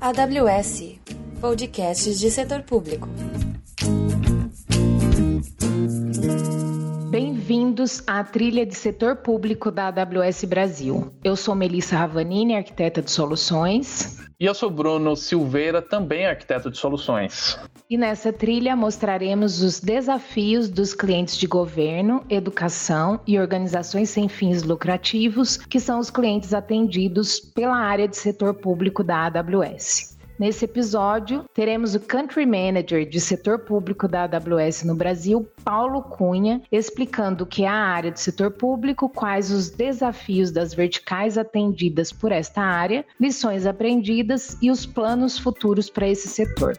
AWS Podcasts de Setor Público. Bem-vindos à trilha de setor público da AWS Brasil. Eu sou Melissa Ravanini, arquiteta de soluções. E eu sou Bruno Silveira, também arquiteto de soluções. E nessa trilha mostraremos os desafios dos clientes de governo, educação e organizações sem fins lucrativos, que são os clientes atendidos pela área de setor público da AWS. Nesse episódio, teremos o Country Manager de setor público da AWS no Brasil, Paulo Cunha, explicando o que é a área de setor público, quais os desafios das verticais atendidas por esta área, lições aprendidas e os planos futuros para esse setor.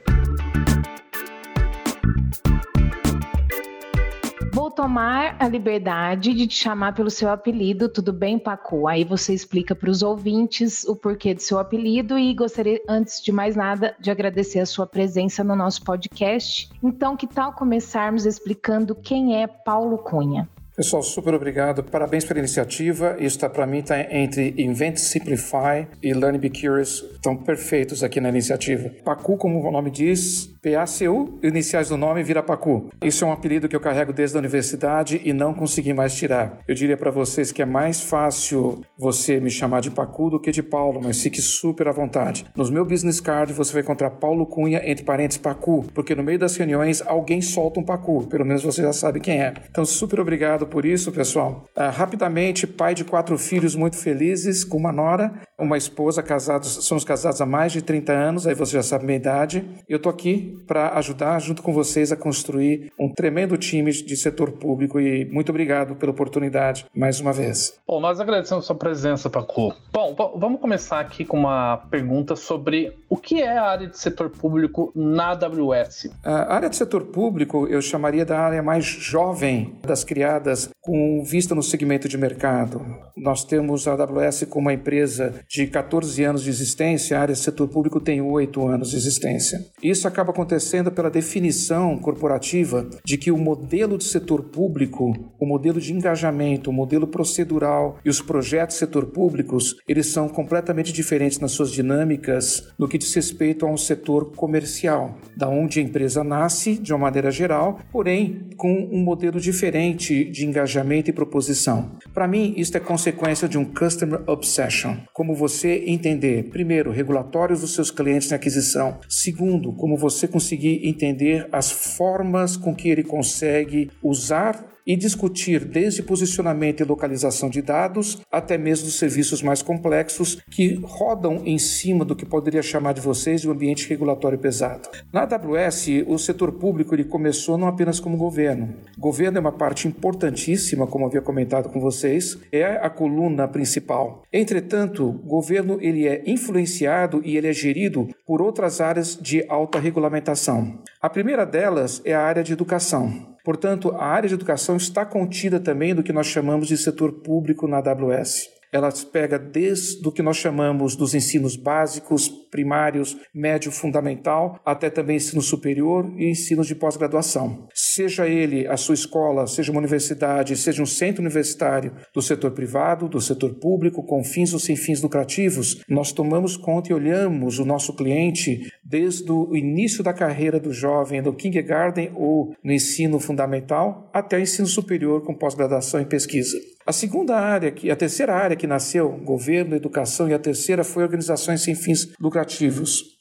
Tomar a liberdade de te chamar pelo seu apelido, tudo bem, Pacu? Aí você explica para os ouvintes o porquê do seu apelido e gostaria, antes de mais nada, de agradecer a sua presença no nosso podcast. Então, que tal começarmos explicando quem é Paulo Cunha? Pessoal, super obrigado. Parabéns pela iniciativa. Isso está para mim está entre Invent Simplify e Learn Be Curious. Estão perfeitos aqui na iniciativa. Pacu, como o nome diz, PACU, iniciais do nome vira Pacu. Isso é um apelido que eu carrego desde a universidade e não consegui mais tirar. Eu diria para vocês que é mais fácil você me chamar de Pacu do que de Paulo, mas fique super à vontade. Nos meu business card você vai encontrar Paulo Cunha entre parênteses Pacu, porque no meio das reuniões alguém solta um Pacu. Pelo menos você já sabe quem é. Então, super obrigado por isso, pessoal. Uh, rapidamente, pai de quatro filhos muito felizes, com uma nora, uma esposa, casados, somos casados há mais de 30 anos, aí você já sabe a minha idade. Eu tô aqui para ajudar junto com vocês a construir um tremendo time de setor público e muito obrigado pela oportunidade mais uma vez. Bom, nós agradecemos a sua presença, Paco. Bom, vamos começar aqui com uma pergunta sobre o que é a área de setor público na AWS. A área de setor público eu chamaria da área mais jovem das criadas com vista no segmento de mercado. Nós temos a AWS como uma empresa de 14 anos de existência, a área setor público tem 8 anos de existência. Isso acaba acontecendo pela definição corporativa de que o modelo de setor público, o modelo de engajamento, o modelo procedural e os projetos setor públicos, eles são completamente diferentes nas suas dinâmicas no que diz respeito a um setor comercial, da onde a empresa nasce de uma maneira geral, porém com um modelo diferente de engajamento e proposição. Para mim, isso é consequência de um customer obsession. Como você entender, primeiro, regulatórios dos seus clientes na aquisição, segundo, como você conseguir entender as formas com que ele consegue usar e discutir desde posicionamento e localização de dados até mesmo dos serviços mais complexos que rodam em cima do que poderia chamar de vocês de um ambiente regulatório pesado. Na AWS, o setor público ele começou não apenas como governo. Governo é uma parte importantíssima, como havia comentado com vocês, é a coluna principal. Entretanto, governo ele é influenciado e ele é gerido por outras áreas de alta regulamentação. A primeira delas é a área de educação. Portanto, a área de educação está contida também do que nós chamamos de setor público na AWS. Ela pega desde o que nós chamamos dos ensinos básicos, primários, médio fundamental, até também ensino superior e ensino de pós-graduação. Seja ele a sua escola, seja uma universidade, seja um centro universitário do setor privado, do setor público, com fins ou sem fins lucrativos, nós tomamos conta e olhamos o nosso cliente desde o início da carreira do jovem, do kindergarten ou no ensino fundamental, até o ensino superior com pós-graduação e pesquisa. A segunda área, a terceira área que nasceu, governo, educação, e a terceira foi organizações sem fins lucrativos.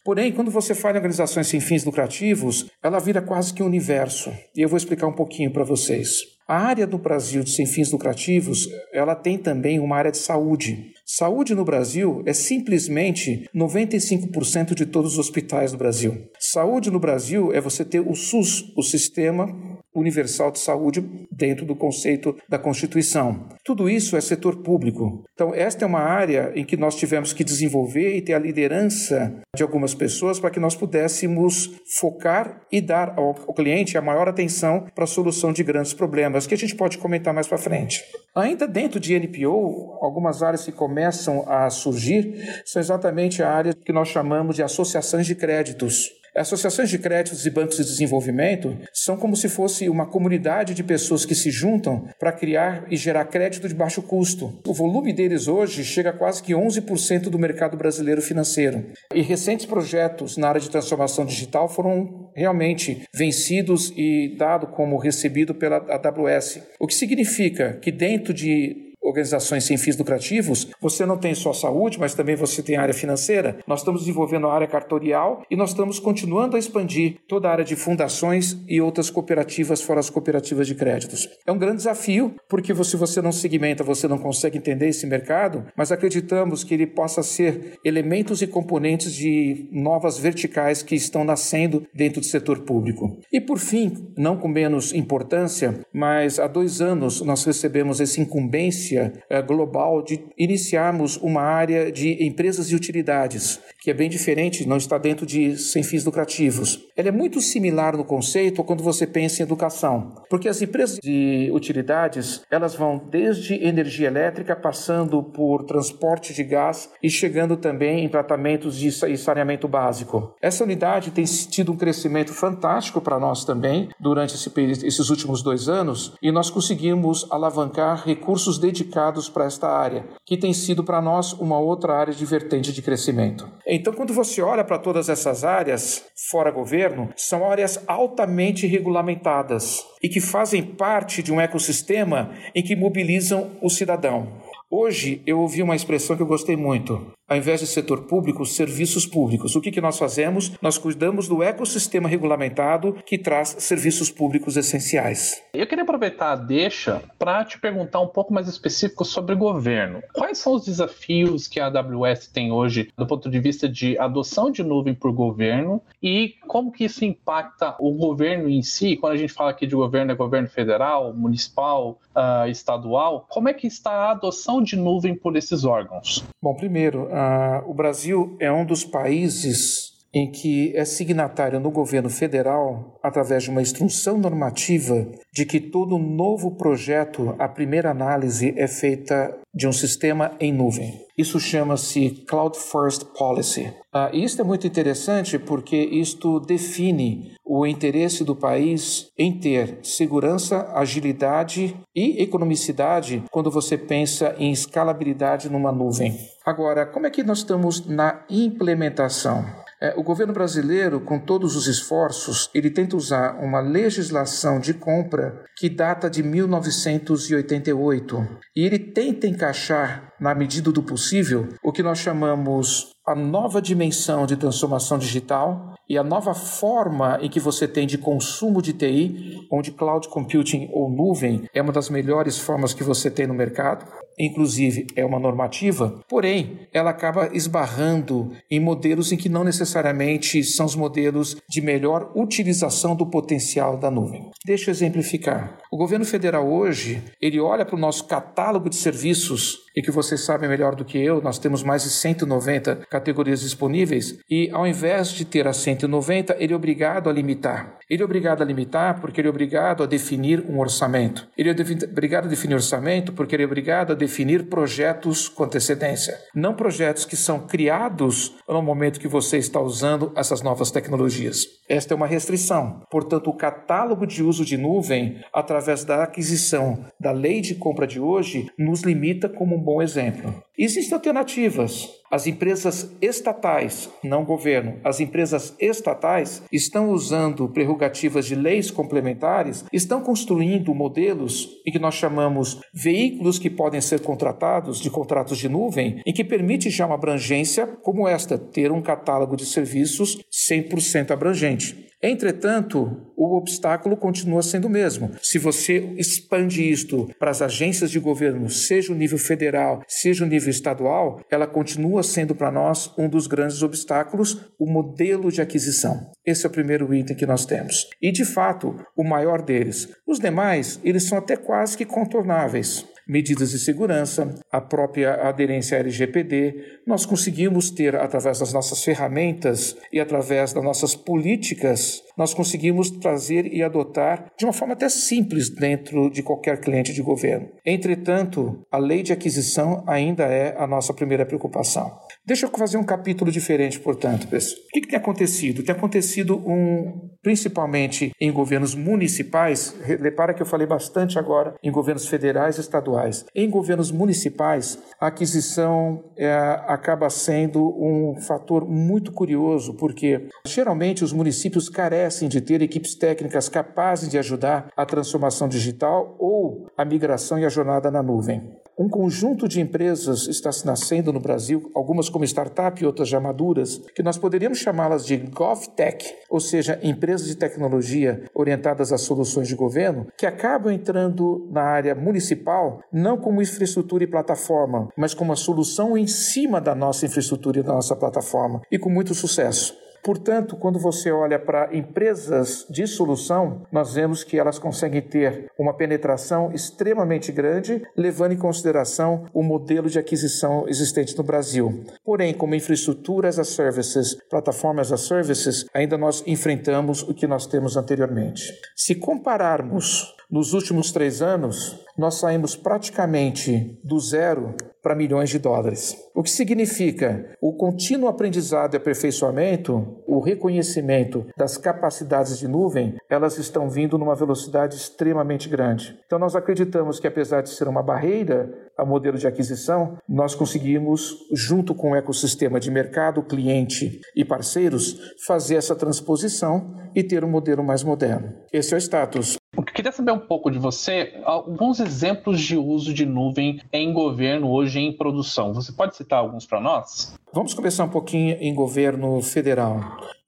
Porém, quando você fala em organizações sem fins lucrativos, ela vira quase que um universo. E eu vou explicar um pouquinho para vocês. A área do Brasil de sem fins lucrativos, ela tem também uma área de saúde. Saúde no Brasil é simplesmente 95% de todos os hospitais do Brasil. Saúde no Brasil é você ter o SUS, o Sistema Universal de Saúde, dentro do conceito da Constituição. Tudo isso é setor público. Então, esta é uma área em que nós tivemos que desenvolver e ter a liderança de algumas pessoas para que nós pudéssemos focar e dar ao, cliente a maior atenção para a solução de grandes problemas, que a gente pode comentar mais para frente. Ainda dentro de NPO, algumas áreas que começam a surgir são exatamente a área que nós chamamos de associações de créditos. Associações de créditos e bancos de desenvolvimento são como se fosse uma comunidade de pessoas que se juntam para criar e gerar crédito de baixo custo. O volume deles hoje chega a quase que 11% do mercado brasileiro financeiro. E recentes projetos na área de transformação digital foram realmente vencidos e dado como recebido pela AWS. O que significa que dentro de organizações sem fins lucrativos, você não tem só saúde, mas também você tem área financeira. Nós estamos desenvolvendo a área cartorial e nós estamos continuando a expandir toda a área de fundações e outras cooperativas fora as cooperativas de créditos. É um grande desafio, porque se você não segmenta, você não consegue entender esse mercado, mas acreditamos que ele possa ser elementos e componentes de novas verticais que estão nascendo dentro do setor público. E por fim, não com menos importância, mas há dois anos nós recebemos essa incumbência é, global de iniciarmos uma área de empresas e utilidades, que é bem diferente, não está dentro de sem fins lucrativos. Ela é muito similar no conceito quando você pensa em educação, porque as empresas de utilidades elas vão desde energia elétrica, passando por transporte de gás e chegando também em tratamentos de saneamento básico. Essa unidade tem tido um crescimento fantástico para nós também durante esse, esses últimos dois anos e nós conseguimos alavancar recursos dedicados para esta área, que tem sido para nós uma outra área de vertente de crescimento. Então, quando você olha para todas essas áreas, fora governo, são áreas altamente regulamentadas e que fazem parte de um ecossistema em que mobilizam o cidadão. Hoje eu ouvi uma expressão que eu gostei muito ao invés de setor público, serviços públicos. O que, que nós fazemos? Nós cuidamos do ecossistema regulamentado que traz serviços públicos essenciais. Eu queria aproveitar a deixa para te perguntar um pouco mais específico sobre governo. Quais são os desafios que a AWS tem hoje do ponto de vista de adoção de nuvem por governo e como que isso impacta o governo em si? Quando a gente fala aqui de governo, é governo federal, municipal, uh, estadual. Como é que está a adoção de nuvem por esses órgãos? Bom, primeiro, uh, o Brasil é um dos países em que é signatário no governo federal, através de uma instrução normativa, de que todo novo projeto, a primeira análise é feita de um sistema em nuvem. Isso chama-se Cloud First Policy. Ah, e isso é muito interessante porque isto define o interesse do país em ter segurança, agilidade e economicidade quando você pensa em escalabilidade numa nuvem. Agora, como é que nós estamos na implementação? É, o governo brasileiro, com todos os esforços, ele tenta usar uma legislação de compra que data de 1988 e ele tenta encaixar, na medida do possível, o que nós chamamos a nova dimensão de transformação digital e a nova forma em que você tem de consumo de TI, onde cloud computing ou nuvem é uma das melhores formas que você tem no mercado inclusive é uma normativa, porém ela acaba esbarrando em modelos em que não necessariamente são os modelos de melhor utilização do potencial da nuvem. Deixa eu exemplificar. O governo federal hoje, ele olha para o nosso catálogo de serviços e que vocês sabem melhor do que eu, nós temos mais de 190 categorias disponíveis e ao invés de ter as 190, ele é obrigado a limitar. Ele é obrigado a limitar porque ele é obrigado a definir um orçamento. Ele é obrigado a definir orçamento porque ele é obrigado a definir projetos com antecedência. Não projetos que são criados no momento que você está usando essas novas tecnologias. Esta é uma restrição. Portanto, o catálogo de uso de nuvem, através da aquisição da lei de compra de hoje, nos limita como um bom exemplo. Existem alternativas. As empresas estatais, não governo, as empresas estatais estão usando prerrogativas de leis complementares, estão construindo modelos em que nós chamamos veículos que podem ser contratados, de contratos de nuvem, em que permite já uma abrangência como esta, ter um catálogo de serviços 100% abrangente. Entretanto, o obstáculo continua sendo o mesmo. Se você expande isto para as agências de governo, seja o nível federal, seja o nível estadual, ela continua sendo para nós um dos grandes obstáculos, o modelo de aquisição. Esse é o primeiro item que nós temos. E de fato, o maior deles. Os demais, eles são até quase que contornáveis. Medidas de segurança, a própria aderência à LGPD, nós conseguimos ter, através das nossas ferramentas e através das nossas políticas, nós conseguimos trazer e adotar de uma forma até simples dentro de qualquer cliente de governo. Entretanto, a lei de aquisição ainda é a nossa primeira preocupação. Deixa eu fazer um capítulo diferente, portanto, pessoal. O que, que tem acontecido? Tem acontecido um, principalmente em governos municipais, repara que eu falei bastante agora em governos federais e estaduais. Em governos municipais, a aquisição é, acaba sendo um fator muito curioso, porque geralmente os municípios carecem de ter equipes técnicas capazes de ajudar a transformação digital ou a migração e a jornada na nuvem. Um conjunto de empresas está se nascendo no Brasil, algumas como startup e outras já maduras, que nós poderíamos chamá-las de GovTech, ou seja, empresas de tecnologia orientadas a soluções de governo, que acabam entrando na área municipal não como infraestrutura e plataforma, mas como uma solução em cima da nossa infraestrutura e da nossa plataforma, e com muito sucesso. Portanto, quando você olha para empresas de solução, nós vemos que elas conseguem ter uma penetração extremamente grande, levando em consideração o modelo de aquisição existente no Brasil. Porém, como infraestrutura as services, plataformas as services, ainda nós enfrentamos o que nós temos anteriormente. Se compararmos nos últimos três anos, nós saímos praticamente do zero para milhões de dólares. O que significa o contínuo aprendizado e aperfeiçoamento, o reconhecimento das capacidades de nuvem, elas estão vindo numa velocidade extremamente grande. Então nós acreditamos que apesar de ser uma barreira ao modelo de aquisição, nós conseguimos, junto com o ecossistema de mercado, cliente e parceiros, fazer essa transposição e ter um modelo mais moderno. Esse é o status. Queria saber um pouco de você, alguns exemplos de uso de nuvem em governo hoje em produção. Você pode citar alguns para nós? Vamos começar um pouquinho em governo federal.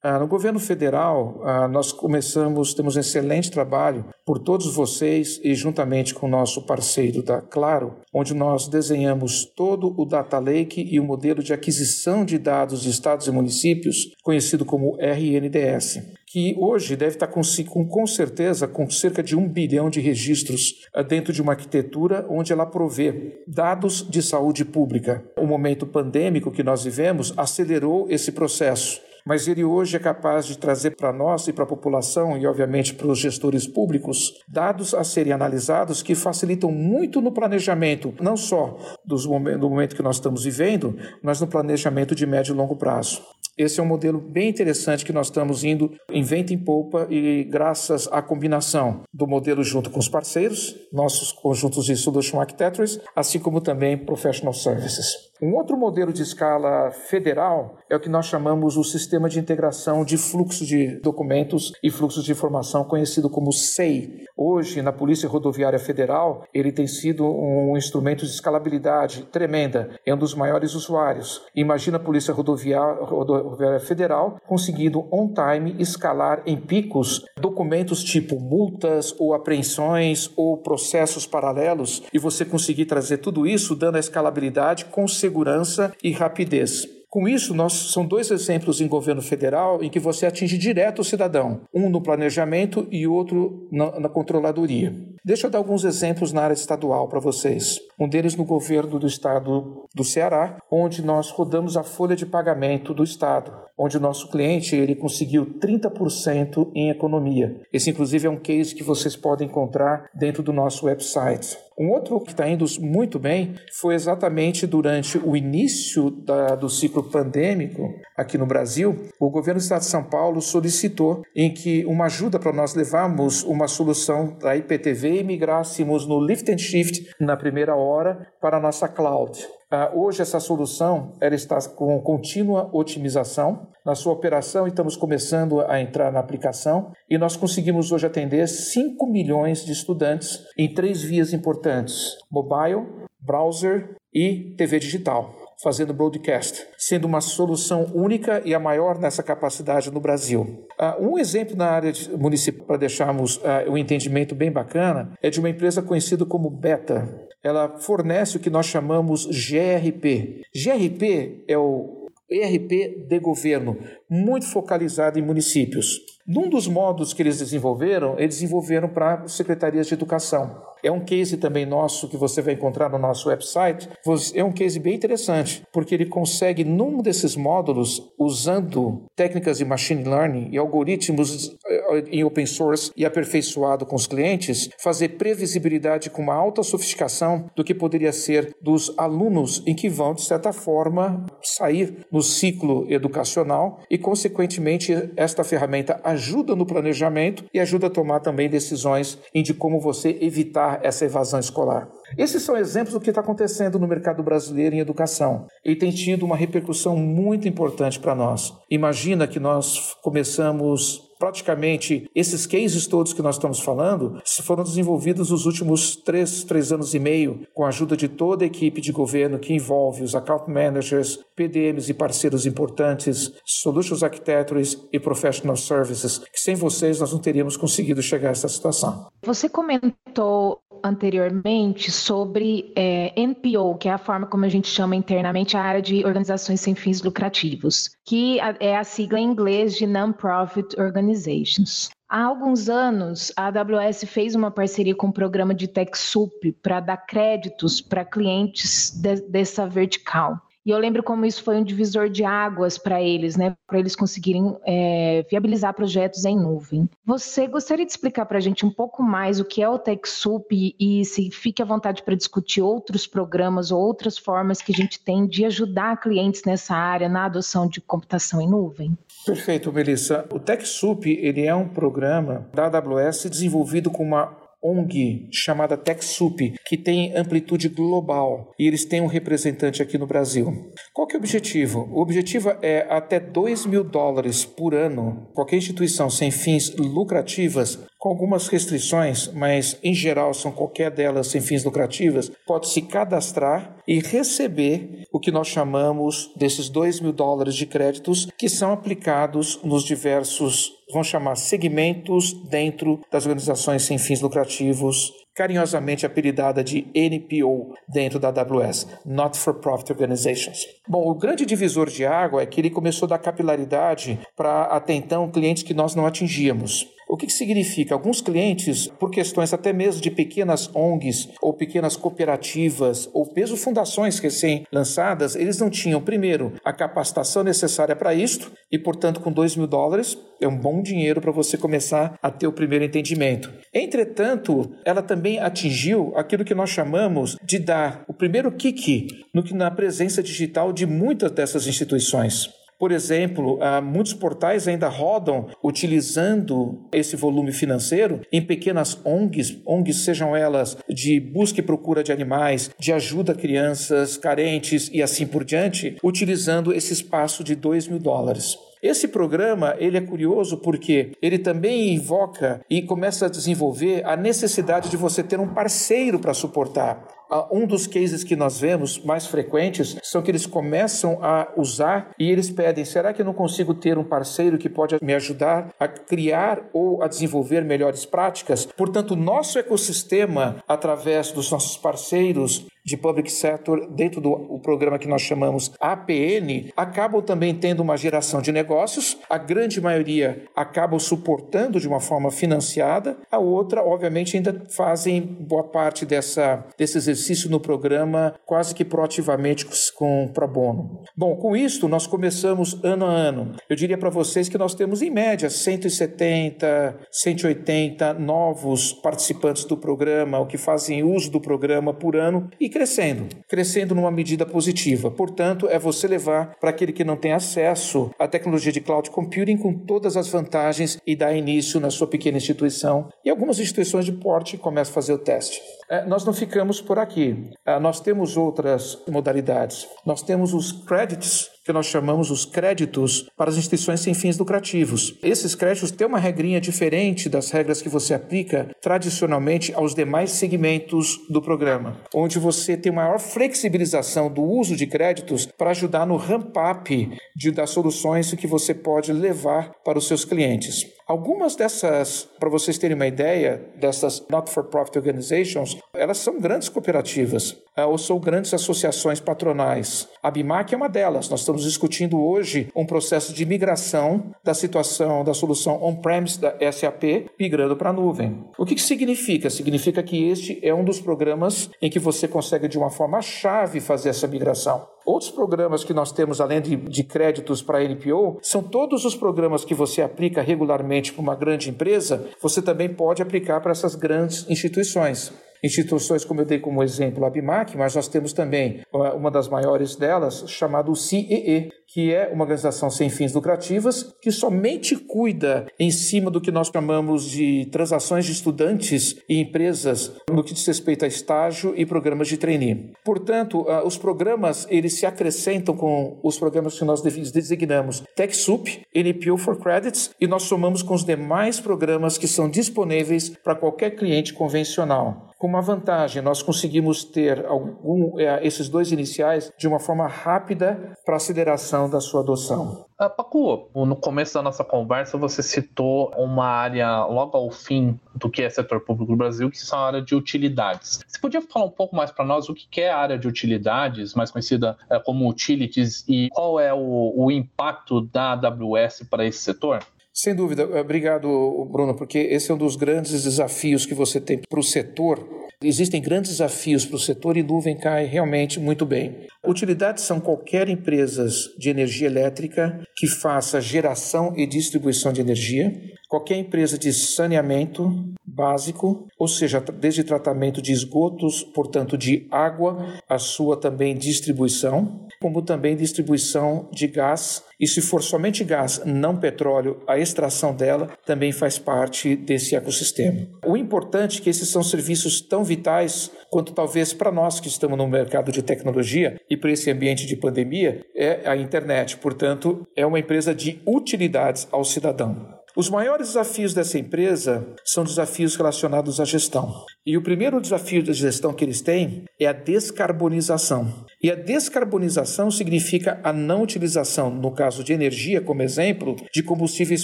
Ah, no governo federal, ah, nós começamos, temos um excelente trabalho por todos vocês e juntamente com o nosso parceiro da Claro, onde nós desenhamos todo o Data Lake e o modelo de aquisição de dados de estados e municípios, conhecido como RNDS que hoje deve estar com, com, certeza com cerca de um bilhão de registros ah, dentro de uma arquitetura onde ela provê dados de saúde pública. O momento pandêmico que nós vivemos acelerou esse processo mas ele hoje é capaz de trazer para nós e para a população, e obviamente para os gestores públicos, dados a serem analisados que facilitam muito no planejamento, não só do momento que nós estamos vivendo, mas no planejamento de médio e longo prazo. Esse é um modelo bem interessante que nós estamos indo em vento em polpa e graças à combinação do modelo junto com os parceiros, nossos conjuntos de Solution Architectures, assim como também Professional Services. Um outro modelo de escala federal é o que nós chamamos o Sistema de Integração de Fluxo de Documentos e Fluxos de Informação, conhecido como SEI. Hoje, na Polícia Rodoviária Federal, ele tem sido um instrumento de escalabilidade tremenda, é um dos maiores usuários. Imagina a Polícia Rodoviária, Rodoviária Federal conseguindo on-time escalar em picos documentos tipo multas ou apreensões ou processos paralelos e você conseguir trazer tudo isso dando a escalabilidade com segurança segurança e rapidez. Com isso, nós são dois exemplos em governo federal em que você atinge direto o cidadão, um no planejamento e outro na, na controladoria. Deixa eu dar alguns exemplos na área estadual para vocês. Um deles no governo do estado do Ceará, onde nós rodamos a folha de pagamento do estado, onde o nosso cliente ele conseguiu 30% em economia. Esse inclusive é um case que vocês podem encontrar dentro do nosso website. Um outro que está indo muito bem foi exatamente durante o início da, do ciclo pandêmico aqui no Brasil, o governo do Estado de São Paulo solicitou em que uma ajuda para nós levarmos uma solução da IPTV e migrássemos no lift and shift na primeira hora para a nossa cloud. Uh, hoje essa solução ela está com contínua otimização na sua operação e estamos começando a entrar na aplicação e nós conseguimos hoje atender 5 milhões de estudantes em três vias importantes: mobile, browser e TV digital fazendo broadcast, sendo uma solução única e a maior nessa capacidade no Brasil. Uh, um exemplo na área municipal, para deixarmos uh, um entendimento bem bacana, é de uma empresa conhecida como Beta. Ela fornece o que nós chamamos GRP. GRP é o ERP de governo, muito focalizado em municípios. Num dos modos que eles desenvolveram, eles desenvolveram para secretarias de educação. É um case também nosso que você vai encontrar no nosso website. É um case bem interessante, porque ele consegue, num desses módulos, usando técnicas de machine learning e algoritmos em open source e aperfeiçoado com os clientes, fazer previsibilidade com uma alta sofisticação do que poderia ser dos alunos em que vão, de certa forma, sair no ciclo educacional e, consequentemente, esta ferramenta ajuda no planejamento e ajuda a tomar também decisões de como você evitar essa evasão escolar. Esses são exemplos do que está acontecendo no mercado brasileiro em educação e tem tido uma repercussão muito importante para nós. Imagina que nós começamos praticamente esses cases todos que nós estamos falando foram desenvolvidos nos últimos três, três anos e meio, com a ajuda de toda a equipe de governo que envolve os account managers, PDMs e parceiros importantes, solutions architects e professional services, que sem vocês nós não teríamos conseguido chegar a essa situação. Você comentou anteriormente sobre é, NPO, que é a forma como a gente chama internamente a área de organizações sem fins lucrativos, que é a sigla em inglês de Non-Profit Organizations. Há alguns anos, a AWS fez uma parceria com o programa de TechSoup para dar créditos para clientes de, dessa vertical. E eu lembro como isso foi um divisor de águas para eles, né? Para eles conseguirem é, viabilizar projetos em nuvem. Você gostaria de explicar para a gente um pouco mais o que é o TechSoup e, se fique à vontade para discutir outros programas ou outras formas que a gente tem de ajudar clientes nessa área na adoção de computação em nuvem? Perfeito, Melissa. O TechSoup ele é um programa da AWS desenvolvido com uma ONG chamada TechSoup, que tem amplitude global e eles têm um representante aqui no Brasil. Qual que é o objetivo? O objetivo é até 2 mil dólares por ano. Qualquer instituição sem fins lucrativas com algumas restrições, mas em geral são qualquer delas sem fins lucrativas, pode se cadastrar e receber o que nós chamamos desses 2 mil dólares de créditos que são aplicados nos diversos, vamos chamar, segmentos dentro das organizações sem fins lucrativos carinhosamente apelidada de NPO dentro da AWS, Not for Profit Organizations. Bom, o grande divisor de água é que ele começou a dar capilaridade para até então clientes que nós não atingíamos. O que, que significa? Alguns clientes, por questões até mesmo de pequenas ONGs ou pequenas cooperativas ou mesmo fundações recém-lançadas, eles não tinham, primeiro, a capacitação necessária para isto e, portanto, com 2 mil dólares é um bom dinheiro para você começar a ter o primeiro entendimento. Entretanto, ela também atingiu aquilo que nós chamamos de dar o primeiro kick no, na presença digital de muitas dessas instituições. Por exemplo, muitos portais ainda rodam utilizando esse volume financeiro em pequenas ONGs, ONGs sejam elas de busca e procura de animais, de ajuda a crianças carentes e assim por diante, utilizando esse espaço de 2 mil dólares. Esse programa ele é curioso porque ele também invoca e começa a desenvolver a necessidade de você ter um parceiro para suportar. Ah, um dos cases que nós vemos mais frequentes são que eles começam a usar e eles pedem: será que eu não consigo ter um parceiro que pode me ajudar a criar ou a desenvolver melhores práticas? Portanto, nosso ecossistema, através dos nossos parceiros, de public sector dentro do programa que nós chamamos APN acabam também tendo uma geração de negócios. A grande maioria acabam suportando de uma forma financiada, a outra, obviamente, ainda fazem boa parte dessa, desse exercício no programa quase que proativamente com pro bono. Bom, com isso, nós começamos ano a ano. Eu diria para vocês que nós temos, em média, 170, 180 novos participantes do programa, o que fazem uso do programa por ano e crescendo, crescendo numa medida positiva. Portanto, é você levar para aquele que não tem acesso à tecnologia de cloud computing com todas as vantagens e dar início na sua pequena instituição. E algumas instituições de porte começam a fazer o teste. É, nós não ficamos por aqui. É, nós temos outras modalidades. Nós temos os credits que nós chamamos os créditos para as instituições sem fins lucrativos. Esses créditos têm uma regrinha diferente das regras que você aplica tradicionalmente aos demais segmentos do programa, onde você tem maior flexibilização do uso de créditos para ajudar no ramp-up das soluções que você pode levar para os seus clientes. Algumas dessas, para vocês terem uma ideia, dessas not-for-profit organizations, elas são grandes cooperativas ou são grandes associações patronais. A BIMAC é uma delas. Nós estamos discutindo hoje um processo de migração da situação da solução on-premise da SAP migrando para a nuvem. O que, que significa? Significa que este é um dos programas em que você consegue, de uma forma chave, fazer essa migração. Outros programas que nós temos, além de, de créditos para NPO, são todos os programas que você aplica regularmente para uma grande empresa, você também pode aplicar para essas grandes instituições instituições, como eu dei como exemplo a BIMAC, mas nós temos também uma das maiores delas, chamada CEE, que é uma organização sem fins lucrativas que somente cuida em cima do que nós chamamos de transações de estudantes e empresas no que diz respeito a estágio e programas de trainee. Portanto, ah, os programas eles se acrescentam com os programas que nós designamos TechSoup, NPO for Credits e nós somamos com os demais programas que são disponíveis para qualquer cliente convencional. Com uma vantagem, nós conseguimos ter algum, é, esses dois iniciais de uma forma rápida para aceleração da sua adoção. Uh, Pacu, no começo da nossa conversa você citou uma área logo ao fim do que é setor público no Brasil, que são a área de utilidades. Você podia falar um pouco mais para nós o que é a área de utilidades, mais conhecida uh, como utilities, e qual é o, o impacto da AWS para esse setor? Sem dúvida. Obrigado, Bruno, porque esse é um dos grandes desafios que você tem para o setor. Existem grandes desafios para o setor e nuvem cai realmente muito bem. Utilidades são qualquer empresa de energia elétrica que faça geração e distribuição de energia, qualquer empresa de saneamento básico, ou seja, desde tratamento de esgotos, portanto de água, a sua também distribuição, como também distribuição de gás e se for somente gás, não petróleo, a extração dela também faz parte desse ecossistema. O importante é que esses são serviços tão vitais quanto talvez para nós que estamos no mercado de tecnologia e para esse ambiente de pandemia é a internet. Portanto, é uma empresa de utilidades ao cidadão. Os maiores desafios dessa empresa são desafios relacionados à gestão. E o primeiro desafio de gestão que eles têm é a descarbonização. E a descarbonização significa a não utilização, no caso de energia, como exemplo, de combustíveis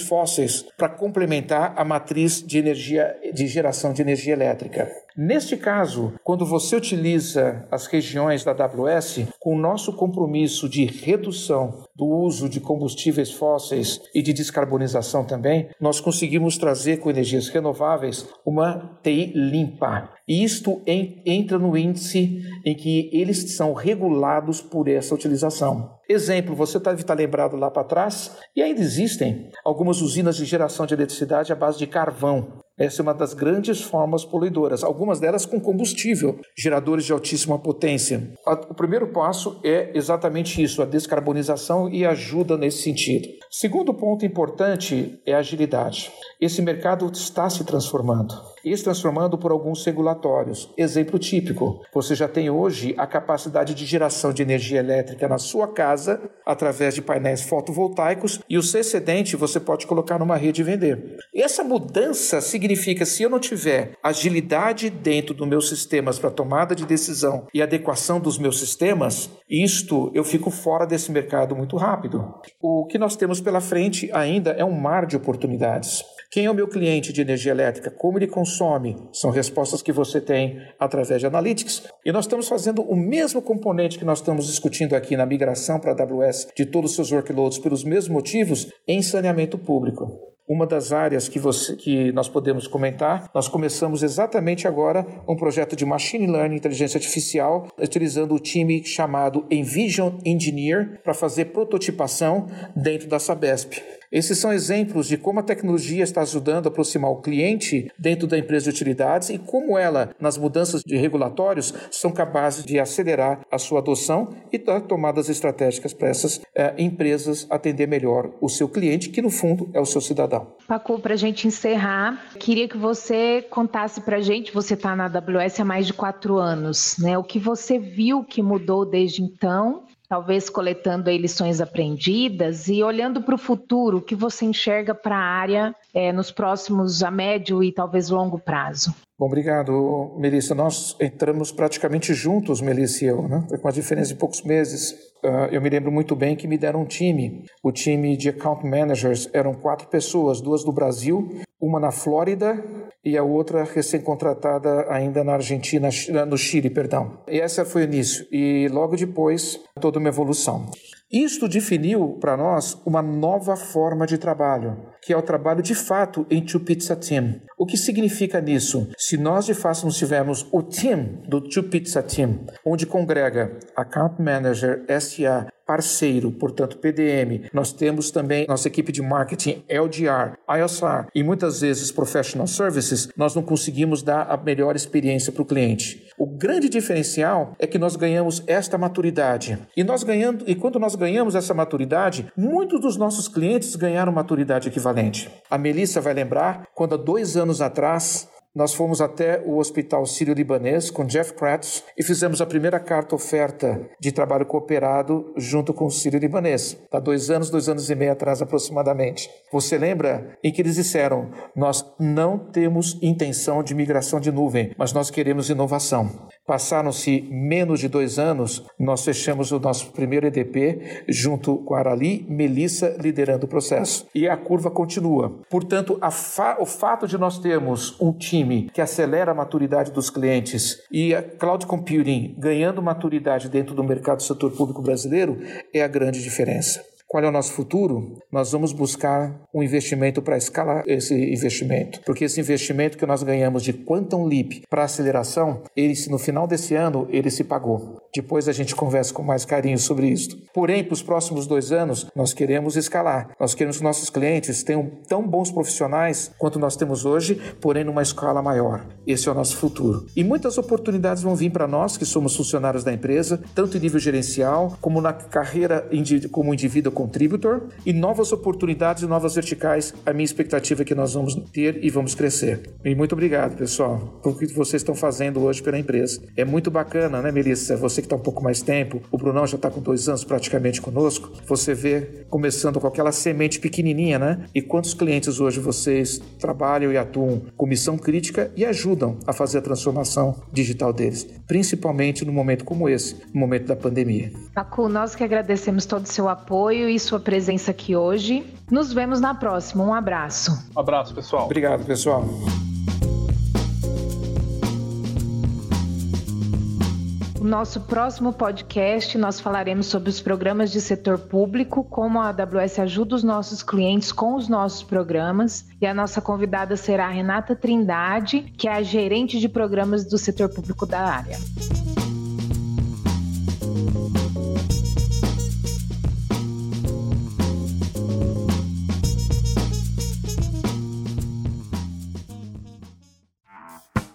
fósseis para complementar a matriz de energia de geração de energia elétrica. Neste caso, quando você utiliza as regiões da AWS, com o nosso compromisso de redução do uso de combustíveis fósseis e de descarbonização também, nós conseguimos trazer com energias renováveis uma TI limpa. E isto entra no índice em que eles são regulados por essa utilização. Exemplo, você deve estar lembrado lá para trás, e ainda existem algumas usinas de geração de eletricidade à base de carvão. Essa é uma das grandes formas poluidoras, algumas delas com combustível, geradores de altíssima potência. O primeiro passo é exatamente isso, a descarbonização e ajuda nesse sentido. Segundo ponto importante é a agilidade. Esse mercado está se transformando e se transformando por alguns regulatórios. Exemplo típico: você já tem hoje a capacidade de geração de energia elétrica na sua casa através de painéis fotovoltaicos e o seu excedente você pode colocar numa rede e vender. E essa mudança significa se eu não tiver agilidade dentro dos meus sistemas para tomada de decisão e adequação dos meus sistemas, isto eu fico fora desse mercado muito rápido. O que nós temos pela frente ainda é um mar de oportunidades. Quem é o meu cliente de energia elétrica? Como ele consome? São respostas que você tem através de analytics. E nós estamos fazendo o mesmo componente que nós estamos discutindo aqui na migração para a AWS de todos os seus workloads pelos mesmos motivos em saneamento público. Uma das áreas que, você, que nós podemos comentar, nós começamos exatamente agora um projeto de Machine Learning, inteligência artificial, utilizando o time chamado Envision Engineer para fazer prototipação dentro da Sabesp. Esses são exemplos de como a tecnologia está ajudando a aproximar o cliente dentro da empresa de utilidades e como ela, nas mudanças de regulatórios, são capazes de acelerar a sua adoção e dar tomadas estratégicas para essas é, empresas atender melhor o seu cliente, que no fundo é o seu cidadão. Paco, para a gente encerrar, queria que você contasse para a gente, você está na AWS há mais de quatro anos, né? O que você viu que mudou desde então talvez coletando aí lições aprendidas e olhando para o futuro, o que você enxerga para a área é, nos próximos a médio e talvez longo prazo? Bom, obrigado, Melissa. Nós entramos praticamente juntos, Melissa e eu, né? com a diferença de poucos meses. Uh, eu me lembro muito bem que me deram um time. O time de account managers eram quatro pessoas, duas do Brasil, uma na Flórida e a outra recém-contratada ainda na Argentina, no Chile, perdão. E essa foi o início. E logo depois, toda uma evolução. Isto definiu para nós uma nova forma de trabalho, que é o trabalho de fato em Two Pizza Team. O que significa nisso? Se nós de fato não tivermos o team do Two Pizza Team, onde congrega Account Manager, SA, parceiro, portanto PDM. Nós temos também nossa equipe de marketing LDR, ISR e muitas vezes professional services, nós não conseguimos dar a melhor experiência para o cliente. O grande diferencial é que nós ganhamos esta maturidade. E nós ganhando, e quando nós ganhamos essa maturidade, muitos dos nossos clientes ganharam maturidade equivalente. A Melissa vai lembrar quando há dois anos atrás nós fomos até o Hospital Sírio-Libanês com Jeff Kratz e fizemos a primeira carta oferta de trabalho cooperado junto com o Sírio-Libanês. Há dois anos, dois anos e meio atrás aproximadamente. Você lembra em que eles disseram: Nós não temos intenção de migração de nuvem, mas nós queremos inovação. Passaram-se menos de dois anos, nós fechamos o nosso primeiro EDP junto com a Arali, Melissa liderando o processo. E a curva continua. Portanto, fa o fato de nós termos um time que acelera a maturidade dos clientes e a cloud computing ganhando maturidade dentro do mercado do setor público brasileiro é a grande diferença. Qual é o nosso futuro? Nós vamos buscar um investimento para escalar esse investimento, porque esse investimento que nós ganhamos de Quantum Leap para aceleração, ele no final desse ano ele se pagou. Depois a gente conversa com mais carinho sobre isso. Porém, para os próximos dois anos, nós queremos escalar. Nós queremos que nossos clientes tenham tão bons profissionais quanto nós temos hoje, porém numa escala maior. Esse é o nosso futuro. E muitas oportunidades vão vir para nós que somos funcionários da empresa, tanto em nível gerencial como na carreira como indivíduo contributor e novas oportunidades e novas verticais. A minha expectativa é que nós vamos ter e vamos crescer. E muito obrigado, pessoal, por que vocês estão fazendo hoje pela empresa. É muito bacana, né, Melissa? Você que está um pouco mais tempo, o Brunão já está com dois anos praticamente conosco. Você vê começando com aquela semente pequenininha, né? E quantos clientes hoje vocês trabalham e atuam com missão crítica e ajudam a fazer a transformação digital deles, principalmente no momento como esse, no momento da pandemia. Pacu, nós que agradecemos todo o seu apoio e sua presença aqui hoje. Nos vemos na próxima. Um abraço. Um abraço, pessoal. Obrigado, pessoal. No nosso próximo podcast, nós falaremos sobre os programas de setor público, como a AWS ajuda os nossos clientes com os nossos programas. E a nossa convidada será a Renata Trindade, que é a gerente de programas do setor público da área.